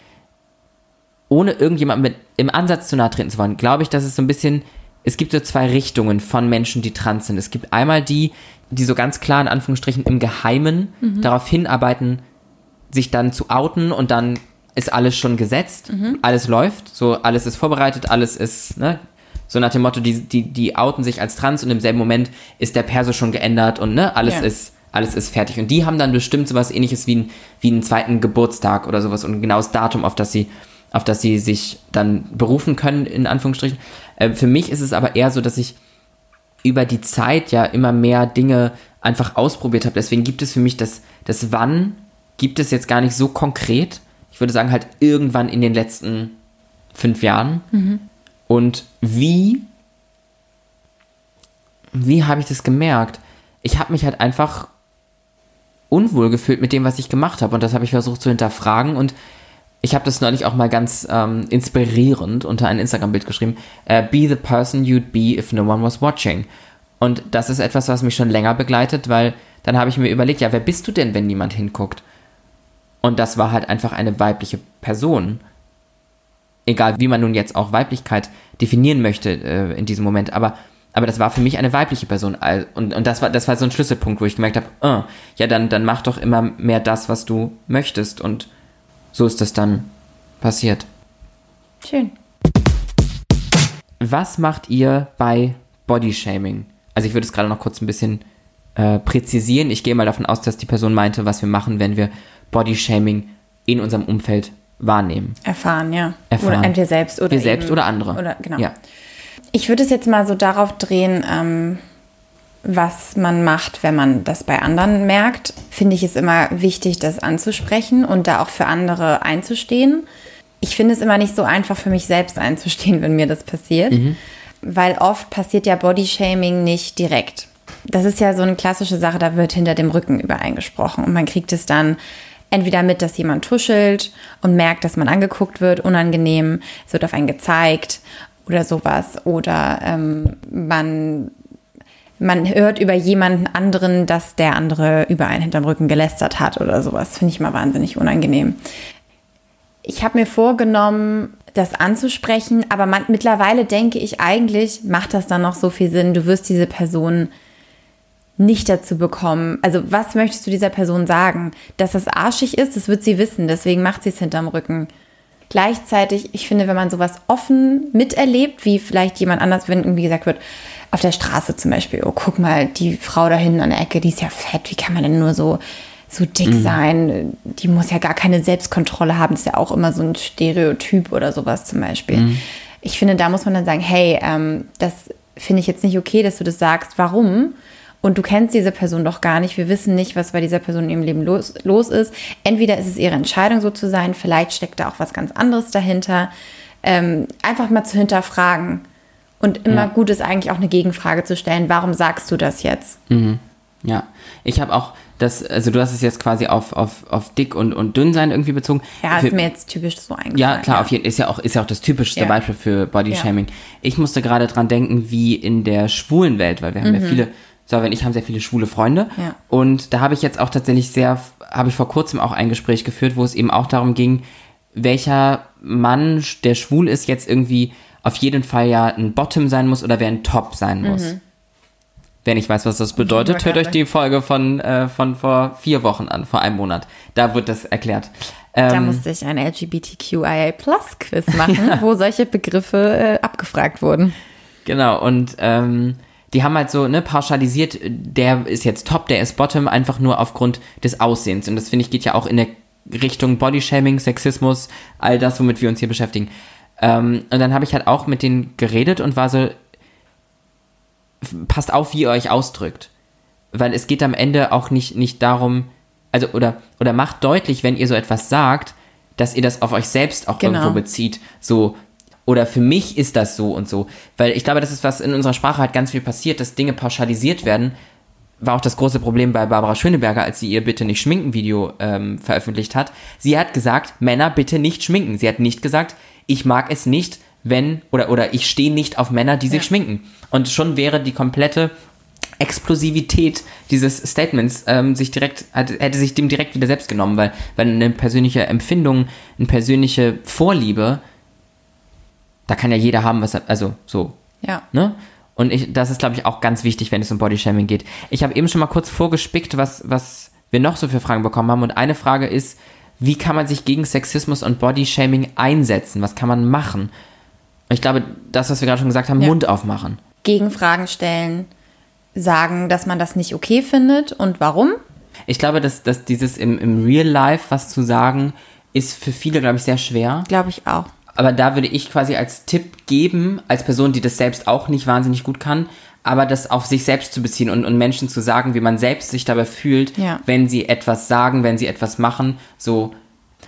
ohne irgendjemandem mit im Ansatz zu nahe treten zu wollen, glaube ich, dass es so ein bisschen, es gibt so zwei Richtungen von Menschen, die trans sind. Es gibt einmal die, die so ganz klar in Anführungsstrichen im Geheimen darauf hinarbeiten, sich dann zu outen und dann ist alles schon gesetzt, alles läuft, so alles ist vorbereitet, alles ist, ne, So nach dem Motto, die, die, die outen sich als trans und im selben Moment ist der Perso schon geändert und ne, alles Ja. ist alles ist fertig. Und die haben dann bestimmt sowas ähnliches wie, ein, wie einen zweiten Geburtstag oder sowas und ein genaues Datum, auf das sie, auf das sie sich dann berufen können, in Anführungsstrichen. Äh, für mich ist es aber eher so, dass ich über die Zeit ja immer mehr Dinge einfach ausprobiert habe. Deswegen gibt es für mich das, das Wann gibt es jetzt gar nicht so konkret. Ich würde sagen, halt irgendwann in den letzten fünf Jahren. Und wie, wie habe ich das gemerkt? Ich habe mich halt einfach unwohl gefühlt mit dem, was ich gemacht habe. Und das habe ich versucht zu hinterfragen. Und ich habe das neulich auch mal ganz ähm, inspirierend unter ein Instagram-Bild geschrieben. Äh, be the person you'd be if no one was watching. Und das ist etwas, was mich schon länger begleitet, weil dann habe ich mir überlegt, ja, wer bist du denn, wenn niemand hinguckt? Und das war halt einfach eine weibliche Person. Egal, wie man nun jetzt auch Weiblichkeit definieren möchte äh, in diesem Moment. Aber, aber das war für mich eine weibliche Person. Und, und das, war, das war so ein Schlüsselpunkt, wo ich gemerkt habe, äh, ja, dann, dann mach doch immer mehr das, was du möchtest. Und so ist das dann passiert. Schön. Was macht ihr bei Bodyshaming? Also ich würde es gerade noch kurz ein bisschen äh, präzisieren. Ich gehe mal davon aus, dass die Person meinte, was wir machen, wenn wir Bodyshaming in unserem Umfeld wahrnehmen. Erfahren, ja. Erfahren. Oder entweder selbst oder Wir selbst oder andere. Oder, genau. Ja. Ich würde es jetzt mal so darauf drehen, ähm, was man macht, wenn man das bei anderen merkt. Finde ich es immer wichtig, das anzusprechen und da auch für andere einzustehen. Ich finde es immer nicht so einfach für mich selbst einzustehen, wenn mir das passiert, weil oft passiert ja Bodyshaming nicht direkt. Das ist ja so eine klassische Sache, da wird hinter dem Rücken übereingesprochen und man kriegt es dann entweder mit, dass jemand tuschelt und merkt, dass man angeguckt wird, unangenehm, es wird auf einen gezeigt oder sowas. Oder ähm, man, man hört über jemanden anderen, dass der andere über einen hinterm Rücken gelästert hat oder sowas. Finde ich mal wahnsinnig unangenehm. Ich habe mir vorgenommen, das anzusprechen, aber man, mittlerweile denke ich eigentlich, macht das dann noch so viel Sinn. Du wirst diese Person nicht dazu bekommen. Also was möchtest du dieser Person sagen? Dass das arschig ist, das wird sie wissen, deswegen macht sie es hinterm Rücken. Gleichzeitig, ich finde, wenn man sowas offen miterlebt, wie vielleicht jemand anders, wenn irgendwie gesagt wird, auf der Straße zum Beispiel, oh, guck mal, die Frau da hinten an der Ecke, die ist ja fett, wie kann man denn nur so, so dick sein? Die muss ja gar keine Selbstkontrolle haben, das ist ja auch immer so ein Stereotyp oder sowas zum Beispiel. Ich finde, da muss man dann sagen, hey, ähm, das finde ich jetzt nicht okay, dass du das sagst. Warum? Und du kennst diese Person doch gar nicht. Wir wissen nicht, was bei dieser Person in ihrem Leben los, los ist. Entweder ist es ihre Entscheidung, so zu sein, vielleicht steckt da auch was ganz anderes dahinter. Ähm, einfach mal zu hinterfragen. Und immer Ja. gut ist eigentlich auch eine Gegenfrage zu stellen. Warum sagst du das jetzt? Ja, ich habe auch das, also du hast es jetzt quasi auf, auf, auf dick und, und dünn sein irgendwie bezogen. Ja, Für- ist mir jetzt typisch so eingefallen. Ja, klar, auf jeden ist ja auch ist ja auch das typischste Ja. Beispiel für Bodyshaming. Ich musste gerade dran denken, wie in der schwulen Welt, weil wir haben ja viele, Sarah und ich haben sehr viele schwule Freunde. Mhm. Ja. Und da habe ich jetzt auch tatsächlich sehr, habe ich vor kurzem auch ein Gespräch geführt, wo es eben auch darum ging, welcher Mann, der schwul ist, jetzt irgendwie auf jeden Fall ja ein Bottom sein muss oder wer ein Top sein muss. Mhm. Wer nicht weiß, was das bedeutet, hört euch die Folge von, äh, von vor vier Wochen an, vor einem Monat. Da wird das erklärt. Da Ähm, musste ich ein LGBTQIA-Plus-Quiz machen, wo solche Begriffe äh, abgefragt wurden. Genau, und ähm, die haben halt so, ne, pauschalisiert, der ist jetzt top, der ist bottom, einfach nur aufgrund des Aussehens. Und das finde ich geht ja auch in der Richtung Bodyshaming, Sexismus, all das, womit wir uns hier beschäftigen. Ähm, und dann habe ich halt auch mit denen geredet und war so, passt auf, wie ihr euch ausdrückt. Weil es geht am Ende auch nicht, nicht darum, also, oder, oder macht deutlich, wenn ihr so etwas sagt, dass ihr das auf euch selbst auch Genau. irgendwo bezieht. So, oder für mich ist das so und so. Weil ich glaube, das ist, was in unserer Sprache halt ganz viel passiert, dass Dinge pauschalisiert werden. War auch das große Problem bei Barbara Schöneberger, als sie ihr Bitte nicht schminken Video ähm, veröffentlicht hat. Sie hat gesagt, Männer bitte nicht schminken. Sie hat nicht gesagt, ich mag es nicht, wenn, oder, oder ich stehe nicht auf Männer, die sich Ja. schminken. Und schon wäre die komplette Explosivität dieses Statements ähm, sich direkt, hätte, sich dem direkt wieder selbst genommen, weil, weil eine persönliche Empfindung, eine persönliche Vorliebe, da kann ja jeder haben, was er, also so, Ja. ne? Und ich, das ist, glaube ich, auch ganz wichtig, wenn es um Bodyshaming geht. Ich habe eben schon mal kurz vorgespickt, was, was wir noch so für Fragen bekommen haben. Und eine Frage ist, wie kann man sich gegen Sexismus und Bodyshaming einsetzen? Was kann man machen? Ich glaube, das, was wir gerade schon gesagt haben, Ja. Mund aufmachen. Gegenfragen stellen, sagen, dass man das nicht okay findet und warum. Ich glaube, dass, dass dieses im, im Real Life was zu sagen, ist für viele, glaube ich, sehr schwer. Glaube ich auch. Aber da würde ich quasi als Tipp geben, als Person, die das selbst auch nicht wahnsinnig gut kann, aber das auf sich selbst zu beziehen und, und Menschen zu sagen, wie man selbst sich dabei fühlt, Ja. wenn sie etwas sagen, wenn sie etwas machen, so.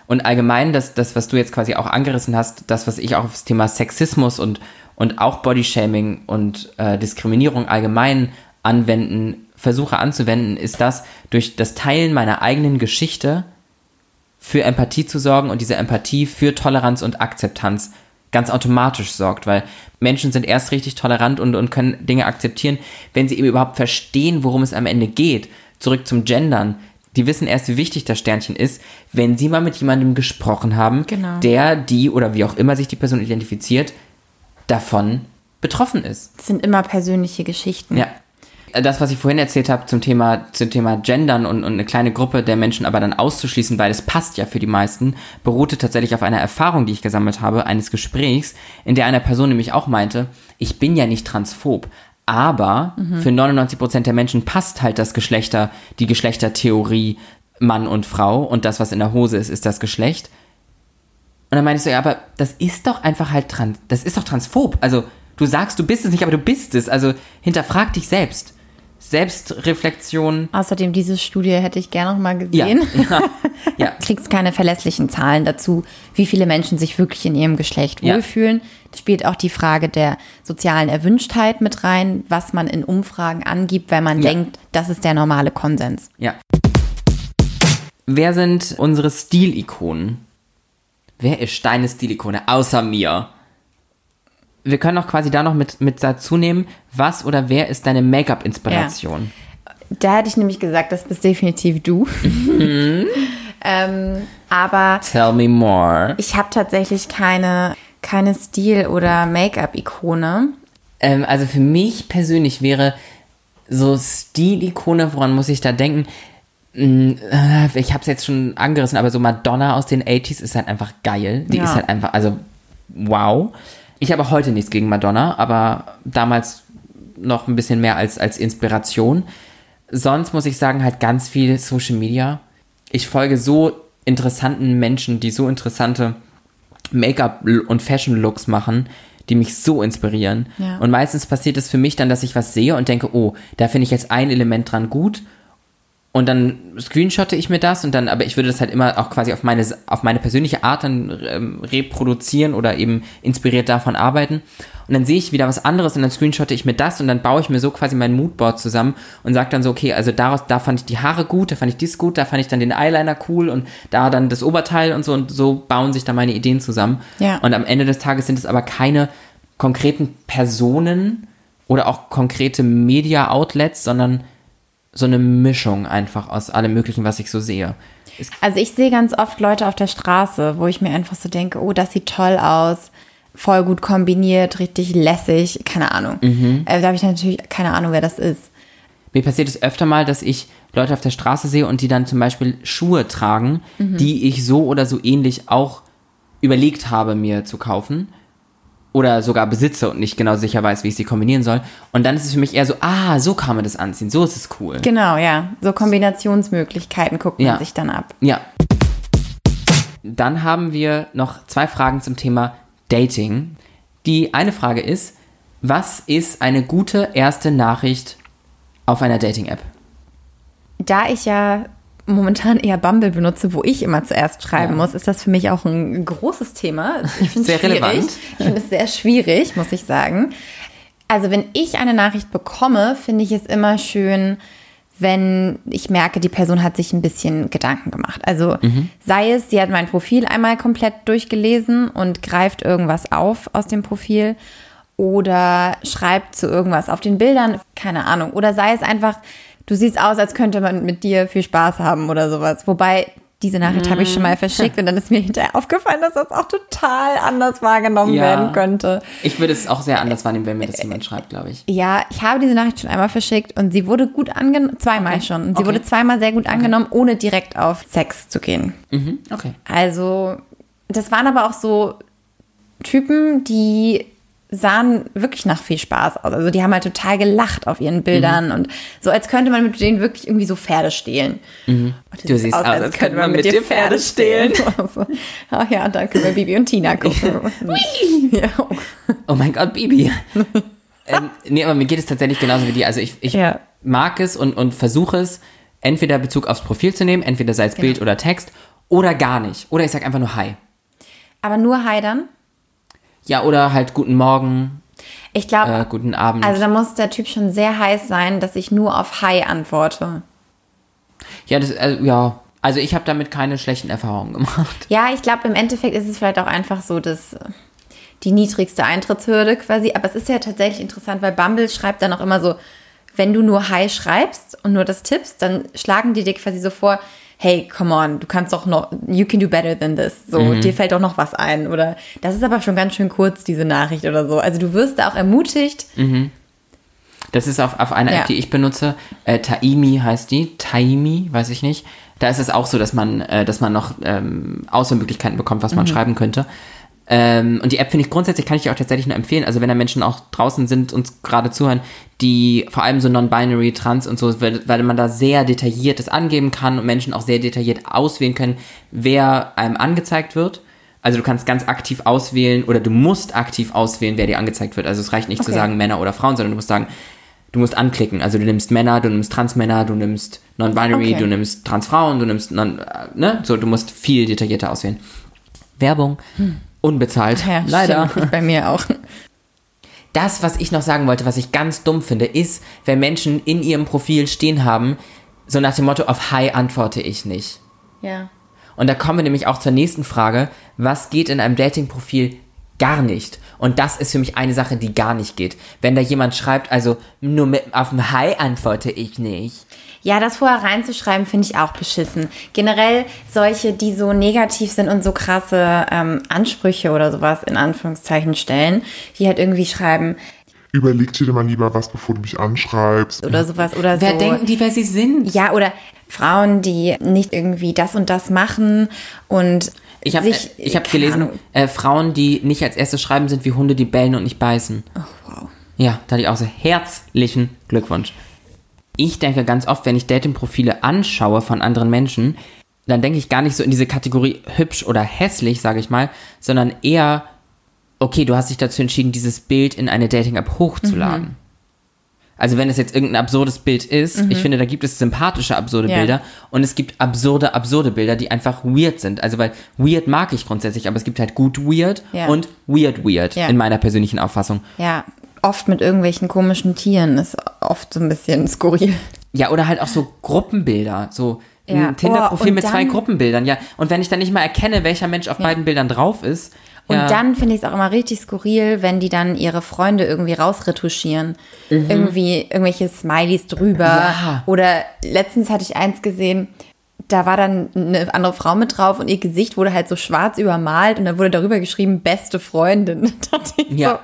Und allgemein, das, das, was du jetzt quasi auch angerissen hast, das, was ich auch aufs Thema Sexismus und, und auch Bodyshaming und äh, Diskriminierung allgemein anwenden, versuche anzuwenden, ist das, durch das Teilen meiner eigenen Geschichte für Empathie zu sorgen und diese Empathie für Toleranz und Akzeptanz ganz automatisch sorgt, weil Menschen sind erst richtig tolerant und, und können Dinge akzeptieren, wenn sie eben überhaupt verstehen, worum es am Ende geht. Zurück zum Gendern. Die wissen erst, wie wichtig das Sternchen ist, wenn sie mal mit jemandem gesprochen haben, Genau. der, die oder wie auch immer sich die Person identifiziert, davon betroffen ist. Das sind immer persönliche Geschichten. Ja. Das, was ich vorhin erzählt habe zum Thema, zum Thema Gendern und, und eine kleine Gruppe der Menschen aber dann auszuschließen, weil es passt ja für die meisten, beruhte tatsächlich auf einer Erfahrung, die ich gesammelt habe, eines Gesprächs, in der eine Person nämlich auch meinte, ich bin ja nicht transphob, aber für 99% der Menschen passt halt das Geschlechter, die Geschlechtertheorie Mann und Frau und das, was in der Hose ist, ist das Geschlecht. Und dann meinte ich so, ja, aber das ist doch einfach halt trans, das ist doch transphob. Also du sagst, du bist es nicht, aber du bist es. Also hinterfrag dich selbst. Selbstreflexion. Außerdem, diese Studie hätte ich gerne noch mal Ja, gesehen. ja, ja. Du kriegst keine verlässlichen Zahlen dazu, wie viele Menschen sich wirklich in ihrem Geschlecht Ja. wohlfühlen. Da spielt auch die Frage der sozialen Erwünschtheit mit rein, was man in Umfragen angibt, weil man Ja. denkt, das ist der normale Konsens. ja. Wer sind unsere Stilikonen? Wer ist deine Stilikone außer mir? Wir können auch quasi da noch mit, mit dazu nehmen, was oder wer ist deine Make-up-Inspiration? Da hätte ich nämlich gesagt, das bist definitiv du. Mhm. ähm, aber Tell me more. ich habe tatsächlich keine, keine Stil- oder Make-up-Ikone. Ähm, also für mich persönlich wäre so Stilikone, woran muss ich da denken? Mm, äh, Ich habe es jetzt schon angerissen, aber so Madonna aus den 80s ist halt einfach geil. Die Ja. ist halt einfach, also wow. Ich habe heute nichts gegen Madonna, aber damals noch ein bisschen mehr als, als Inspiration. Sonst muss ich sagen, halt ganz viel Social Media. Ich folge so interessanten Menschen, die so interessante Make-up- und Fashion-Looks machen, die mich so inspirieren. Ja. Und meistens passiert es für mich dann, dass ich was sehe und denke, oh, da finde ich jetzt ein Element dran gut. Und dann screenshotte ich mir das und dann, aber ich würde das halt immer auch quasi auf meine, auf meine persönliche Art dann ähm, reproduzieren oder eben inspiriert davon arbeiten. Und dann sehe ich wieder was anderes und dann screenshotte ich mir das und dann baue ich mir so quasi mein Moodboard zusammen und sage dann so, okay, also daraus, da fand ich die Haare gut, da fand ich dies gut, da fand ich dann den Eyeliner cool und da dann das Oberteil und so und so bauen sich dann meine Ideen zusammen. Ja. Und am Ende des Tages sind es aber keine konkreten Personen oder auch konkrete Media-Outlets, sondern so eine Mischung einfach aus allem Möglichen, was ich so sehe. Es, Also ich sehe ganz oft Leute auf der Straße, wo ich mir einfach so denke, oh, das sieht toll aus, voll gut kombiniert, richtig lässig, keine Ahnung. Mhm. Äh, da habe ich natürlich keine Ahnung, wer das ist. mir passiert es öfter mal, dass ich Leute auf der Straße sehe und die dann zum Beispiel Schuhe tragen, die ich so oder so ähnlich auch überlegt habe, mir zu kaufen. Oder sogar besitze und nicht genau sicher weiß, wie ich sie kombinieren soll. Und dann ist es für mich eher so, ah, so kann man das anziehen, so ist es cool. Genau, ja. So Kombinationsmöglichkeiten guckt man Ja. sich dann ab. Ja. Dann haben wir noch zwei Fragen zum Thema Dating. Die eine Frage ist, was ist eine gute erste Nachricht auf einer Dating-App? Da ich ja momentan eher Bumble benutze, wo ich immer zuerst schreiben Ja. muss, ist das für mich auch ein großes Thema. Ich finde Sehr es schwierig. relevant. Ich finde es sehr schwierig, muss ich sagen. Also wenn ich eine Nachricht bekomme, finde ich es immer schön, wenn ich merke, die Person hat sich ein bisschen Gedanken gemacht. Also sei es, sie hat mein Profil einmal komplett durchgelesen und greift irgendwas auf aus dem Profil oder schreibt zu irgendwas auf den Bildern, keine Ahnung. Oder sei es einfach, du siehst aus, als könnte man mit dir viel Spaß haben oder sowas. Wobei, diese Nachricht habe ich schon mal verschickt und dann ist mir hinterher aufgefallen, dass das auch total anders wahrgenommen Ja. werden könnte. Ich würde es auch sehr anders wahrnehmen, wenn mir das jemand schreibt, glaube ich. Ja, ich habe diese Nachricht schon einmal verschickt und sie wurde gut angenommen, zweimal Okay. schon. Und sie Okay. wurde zweimal sehr gut angenommen, ohne direkt auf Sex zu gehen. Mhm. Okay. Also, das waren aber auch so Typen, die sahen wirklich nach viel Spaß aus. Also die haben halt total gelacht auf ihren Bildern Mhm. und so, als könnte man mit denen wirklich irgendwie so Pferde stehlen. Und Mhm. Du sieht siehst aus, als könnte man mit dir Pferde Also, Ach ja, dann können wir Bibi und Tina gucken. ja. Oh mein Gott, Bibi. ähm, nee, aber mir geht es tatsächlich genauso wie dir. Also ich, ich Ja. mag es und, und versuche es, entweder Bezug aufs Profil zu nehmen, entweder sei es Genau. Bild oder Text, oder gar nicht. Oder ich sag einfach nur Hi. Aber nur Hi dann? Ja, oder halt guten Morgen, Ich glaube, äh, guten Abend. also da muss der Typ schon sehr heiß sein, dass ich nur auf Hi antworte. ja, das, äh, ja. Also ich habe damit keine schlechten Erfahrungen gemacht. Ja, ich glaube, im Endeffekt ist es vielleicht auch einfach so, dass äh, die niedrigste Eintrittshürde quasi. Aber es ist ja tatsächlich interessant, weil Bumble schreibt dann auch immer so, wenn du nur Hi schreibst und nur das tippst, dann schlagen die dir quasi so vor, hey, come on, du kannst doch noch, you can do better than this. So, Mhm. dir fällt doch noch was ein. Oder das ist aber schon ganz schön kurz, diese Nachricht oder so. Also du wirst da auch ermutigt. Das ist auf, auf einer Ja. App, die ich benutze. Äh, Taimi heißt die. Taimi, weiß ich nicht. Da ist es auch so, dass man, äh, dass man noch ähm, Auswahlmöglichkeiten bekommt, was man schreiben könnte. Ähm, und die App finde ich grundsätzlich, kann ich dir auch tatsächlich nur empfehlen. Also wenn da Menschen auch draußen sind, uns gerade zuhören, die vor allem so non-binary, trans und so, weil, weil man da sehr detailliertes angeben kann und Menschen auch sehr detailliert auswählen können, wer einem angezeigt wird. Also du kannst ganz aktiv auswählen oder du musst aktiv auswählen, wer dir angezeigt wird. Also es reicht nicht zu Okay. sagen Männer oder Frauen, sondern du musst sagen, du musst anklicken. Also du nimmst Männer, du nimmst Transmänner, du nimmst Non-Binary, Okay. du nimmst Transfrauen, du nimmst non, äh, ne? So, du musst viel detaillierter auswählen. Werbung. Unbezahlt. Ja, Leider. bei mir auch. Das, was ich noch sagen wollte, was ich ganz dumm finde, ist, wenn Menschen in ihrem Profil stehen haben, so nach dem Motto, auf Hi antworte ich nicht. Ja. Und da kommen wir nämlich auch zur nächsten Frage. Was geht in einem Dating-Profil gar nicht? Und das ist für mich eine Sache, die gar nicht geht. Wenn da jemand schreibt, also nur mit, auf ein Hi antworte ich nicht. Ja, das vorher reinzuschreiben, finde ich auch beschissen. Generell solche, die so negativ sind und so krasse ähm, Ansprüche oder sowas in Anführungszeichen stellen, die halt irgendwie schreiben Überleg dir mal lieber was, bevor du mich anschreibst. oder sowas oder Wer so. denken die, wer sie sind? Ja, oder Frauen, die nicht irgendwie das und das machen und Ich habe sich, ich hab gelesen, äh, Frauen, die nicht als erstes schreiben, sind wie Hunde, die bellen und nicht beißen. Oh, wow. Ja, da hatte ich auch so herzlichen Glückwunsch. Ich denke ganz oft, wenn ich Dating-Profile anschaue von anderen Menschen, dann denke ich gar nicht so in diese Kategorie hübsch oder hässlich, sage ich mal, sondern eher, okay, du hast dich dazu entschieden, dieses Bild in eine Dating-App hochzuladen. Mhm. Also wenn es jetzt irgendein absurdes Bild ist, ich finde, da gibt es sympathische absurde Ja. Bilder und es gibt absurde absurde Bilder, die einfach weird sind. Also weil weird mag ich grundsätzlich, aber es gibt halt gut weird Ja. und weird weird Ja. in meiner persönlichen Auffassung. Ja, oft mit irgendwelchen komischen Tieren ist oft so ein bisschen skurril. Ja, oder halt auch so Gruppenbilder, so Ja. ein Tinder-Profil Oh, mit zwei Gruppenbildern, ja. Und wenn ich dann nicht mal erkenne, welcher Mensch auf beiden Bildern drauf ist, Und ja, dann finde ich es auch immer richtig skurril, wenn die dann ihre Freunde irgendwie rausretuschieren. Irgendwie irgendwelche Smileys drüber. Ja. Oder letztens hatte ich eins gesehen, da war dann eine andere Frau mit drauf und ihr Gesicht wurde halt so schwarz übermalt und dann wurde darüber geschrieben, beste Freundin. Ja.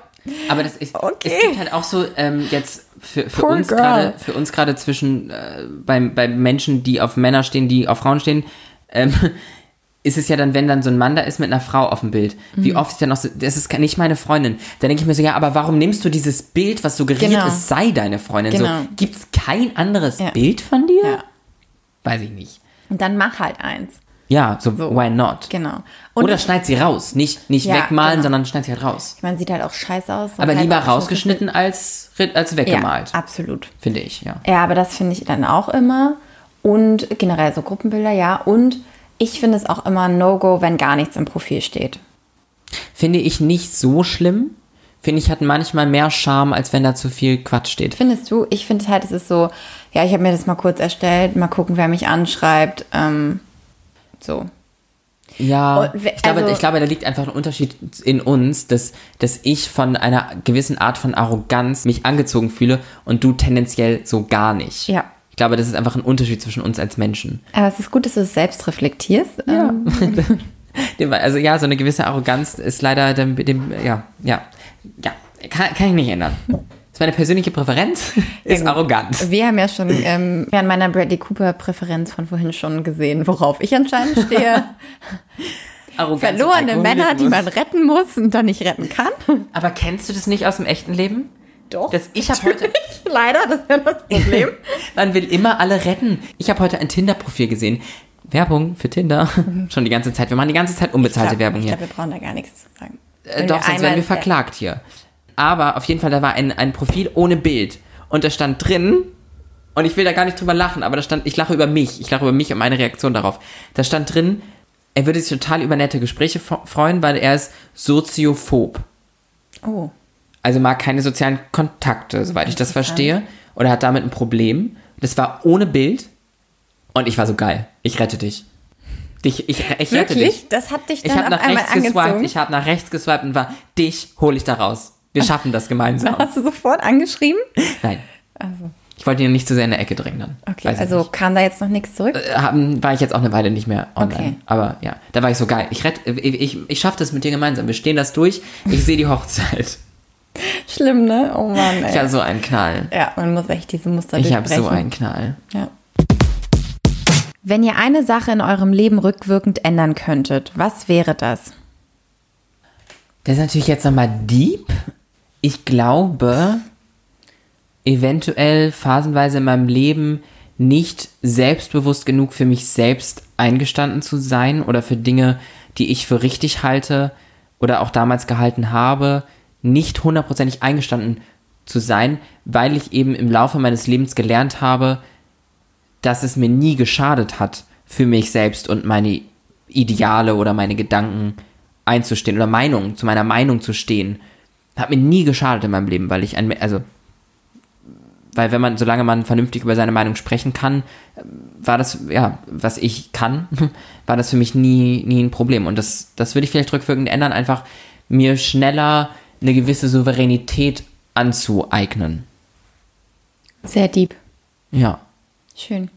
Aber das ist, Okay. es gibt halt auch so ähm, jetzt für, für Poor uns gerade, für uns gerade zwischen äh, bei, bei Menschen, die auf Männer stehen, die auf Frauen stehen, ähm, ist es ja dann, wenn dann so ein Mann da ist mit einer Frau auf dem Bild, wie Mhm. oft ich dann noch so, das ist nicht meine Freundin. Dann denke ich mir so, ja, aber warum nimmst du dieses Bild, was suggeriert, Genau. es sei deine Freundin? Genau. So, gibt's kein anderes Ja. Bild von dir? Ja. Weiß ich nicht. Und dann mach halt eins. Ja, so, why not? Genau. Und Oder schneid sie raus. Nicht, nicht Ja, wegmalen, genau. sondern schneid sie halt raus. man sieht halt auch scheiße aus. Aber halt lieber rausgeschnitten als, als weggemalt. Ja, absolut. Finde ich, ja. Ja, aber das finde ich dann auch immer. Und generell so Gruppenbilder, ja. Und ich finde es auch immer ein No-Go, wenn gar nichts im Profil steht. Finde ich nicht so schlimm. Finde ich, hat manchmal mehr Charme, als wenn da zu viel Quatsch steht. Findest du? Ich finde halt, es ist so, ja, ich habe mir das mal kurz erstellt, mal gucken, wer mich anschreibt. Ähm, so. Ja, we- ich glaube, also- ich glaube, da liegt einfach ein Unterschied in uns, dass, dass ich von einer gewissen Art von Arroganz mich angezogen fühle und du tendenziell so gar nicht. Ja. Ich glaube, das ist einfach ein Unterschied zwischen uns als Menschen. Aber es ist gut, dass du es selbst reflektierst. Ja. Ähm, Also ja, so eine gewisse Arroganz ist leider dem, dem ja, ja, ja, kann, kann ich nicht ändern. Ist meine persönliche Präferenz, ist arrogant. wir haben ja schon ähm, an meiner Bradley Cooper-Präferenz von vorhin schon gesehen, worauf ich anscheinend stehe. Arroganz verlorene Männer, die man retten muss und dann nicht retten kann. Aber kennst du das nicht aus dem echten Leben? Doch. Das, ich habe heute, Leider, das ist ja das Problem. man will immer alle retten. Ich habe heute ein Tinder-Profil gesehen. Werbung für Tinder. Schon die ganze Zeit. Wir machen die ganze Zeit unbezahlte Ich glaub- Werbung ich hier. glaube, wir brauchen da gar nichts zu sagen. Äh, doch, sonst werden wir verklagt hier. Aber auf jeden Fall, da war ein, ein Profil ohne Bild. Und da stand drin, und ich will da gar nicht drüber lachen, aber da stand, ich lache über mich. Ich lache über mich und meine Reaktion darauf. Da stand drin, er würde sich total über nette Gespräche freuen, weil er ist soziophob. Oh. Also mag keine sozialen Kontakte, soweit ich das verstehe. Oder hat damit ein Problem. Das war ohne Bild. Und ich war so geil. Ich rette dich. dich ich, ich rette dich. Wirklich? Das hat dich Ich dann habe auf nach einmal rechts geswiped, angezogen? ich habe nach rechts geswiped und war, dich hole ich da raus. Wir schaffen das gemeinsam. Hast du sofort angeschrieben? Nein, Also, ich wollte ihn nicht zu sehr in der Ecke drängen dann. okay, Weiß also kam da jetzt noch nichts zurück? Äh, war ich jetzt auch eine Weile nicht mehr online. Okay. Aber ja, da war ich so geil. Ich rett, ich, ich, ich schaffe das mit dir gemeinsam. Wir stehen das durch. Ich sehe die Hochzeit. Schlimm, ne? Oh Mann, ey. Ich habe so einen Knall. ja, man muss echt diese Muster Ich habe so einen Knall. Ja. Wenn ihr eine Sache in eurem Leben rückwirkend ändern könntet, was wäre das? Das ist natürlich jetzt nochmal deep. Ich glaube, eventuell phasenweise in meinem Leben nicht selbstbewusst genug für mich selbst eingestanden zu sein oder für Dinge, die ich für richtig halte oder auch damals gehalten habe, nicht hundertprozentig eingestanden zu sein, weil ich eben im Laufe meines Lebens gelernt habe, dass es mir nie geschadet hat, für mich selbst und meine Ideale oder meine Gedanken einzustehen oder Meinung, zu meiner Meinung zu stehen. Hat mir nie geschadet in meinem Leben, weil ich ein, also, weil wenn man, solange man vernünftig über seine Meinung sprechen kann, war das, ja, was ich kann, war das für mich nie, nie ein Problem. Und das, das würde ich vielleicht rückwirkend ändern, einfach mir schneller eine gewisse Souveränität anzueignen. Sehr deep. Ja. Schön.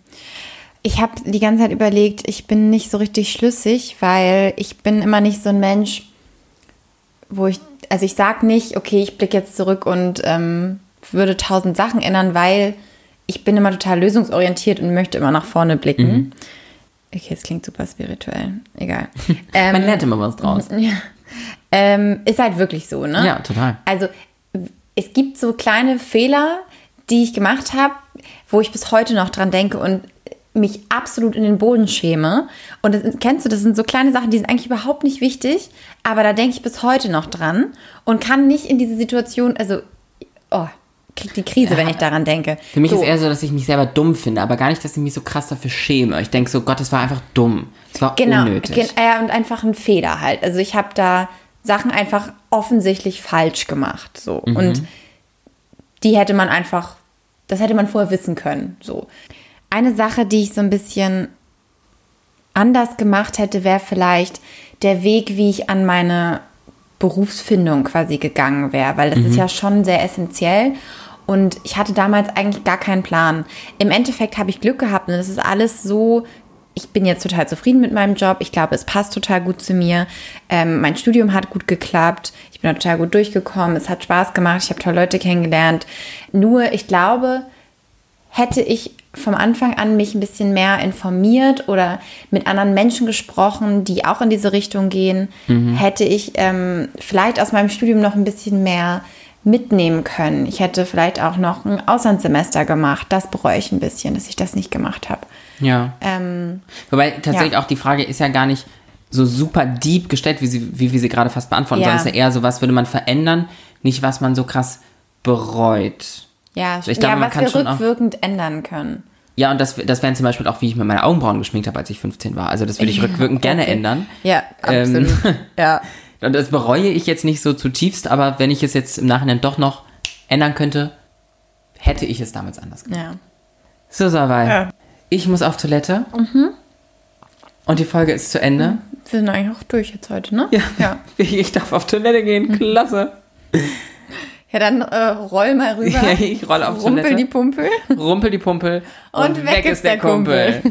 Ich habe die ganze Zeit überlegt, ich bin nicht so richtig schlüssig, weil ich bin immer nicht so ein Mensch, wo ich, also ich sag nicht, okay, ich blicke jetzt zurück und ähm, würde tausend Sachen ändern, weil ich bin immer total lösungsorientiert und möchte immer nach vorne blicken. Okay, es klingt super spirituell. Egal. Ähm, Man lernt immer was draus. ja. Ähm, ist halt wirklich so, ne? Ja, total. Also es gibt so kleine Fehler, die ich gemacht habe, wo ich bis heute noch dran denke und mich absolut in den Boden schäme. Und das, kennst du, das sind so kleine Sachen, die sind eigentlich überhaupt nicht wichtig, aber da denke ich bis heute noch dran und kann nicht in diese Situation, also, oh, krieg die Krise, wenn ich daran denke. Für mich so. ist eher so, dass ich mich selber dumm finde, aber gar nicht, dass ich mich so krass dafür schäme. Ich denke so, Gott, das war einfach dumm. Es war Genau, unnötig. gen äh, und einfach ein Fehler halt. Also ich habe da Sachen einfach offensichtlich falsch gemacht, so Mhm. und die hätte man einfach, das hätte man vorher wissen können, so. Eine Sache, die ich so ein bisschen anders gemacht hätte, wäre vielleicht der Weg, wie ich an meine Berufsfindung quasi gegangen wäre, weil das ist ja schon sehr essentiell. Und ich hatte damals eigentlich gar keinen Plan. Im Endeffekt habe ich Glück gehabt und es ist alles so. Ich bin jetzt total zufrieden mit meinem Job. Ich glaube, es passt total gut zu mir. Ähm, mein Studium hat gut geklappt. Ich bin total gut durchgekommen. Es hat Spaß gemacht. Ich habe tolle Leute kennengelernt. Nur, ich glaube, hätte ich vom Anfang an mich ein bisschen mehr informiert oder mit anderen Menschen gesprochen, die auch in diese Richtung gehen, hätte ich ähm, vielleicht aus meinem Studium noch ein bisschen mehr mitnehmen können. Ich hätte vielleicht auch noch ein Auslandssemester gemacht. Das bereue ich ein bisschen, dass ich das nicht gemacht habe. ja. Ähm, Wobei tatsächlich Ja. auch die Frage ist ja gar nicht so super deep gestellt, wie, sie, wie wir sie gerade fast beantworten, Ja. sondern es ist ja eher so, was würde man verändern, nicht was man so krass bereut. Ja, Ich glaube, ja man was kann wir schon auch- rückwirkend ändern können. Ja, und das, das wären zum Beispiel auch, wie ich mir meine Augenbrauen geschminkt habe, als ich 15 war. Also das würde ich Ja, rückwirkend gerne okay. ändern. Ja, Ähm, absolut. ja. Und das bereue ich jetzt nicht so zutiefst, aber wenn ich es jetzt im Nachhinein doch noch ändern könnte, hätte ich es damals anders gemacht. ja. So, Sawai. Ich muss auf Toilette. Und die Folge ist zu Ende. Wir sind eigentlich auch durch jetzt heute, ne? Ja. Ja, Ich darf auf Toilette gehen. Klasse. Ja dann äh, roll mal rüber. Ich rolle auf Rumpel Toilette. die Pumpel. Rumpel die Pumpel. Und weg ist der Kumpel.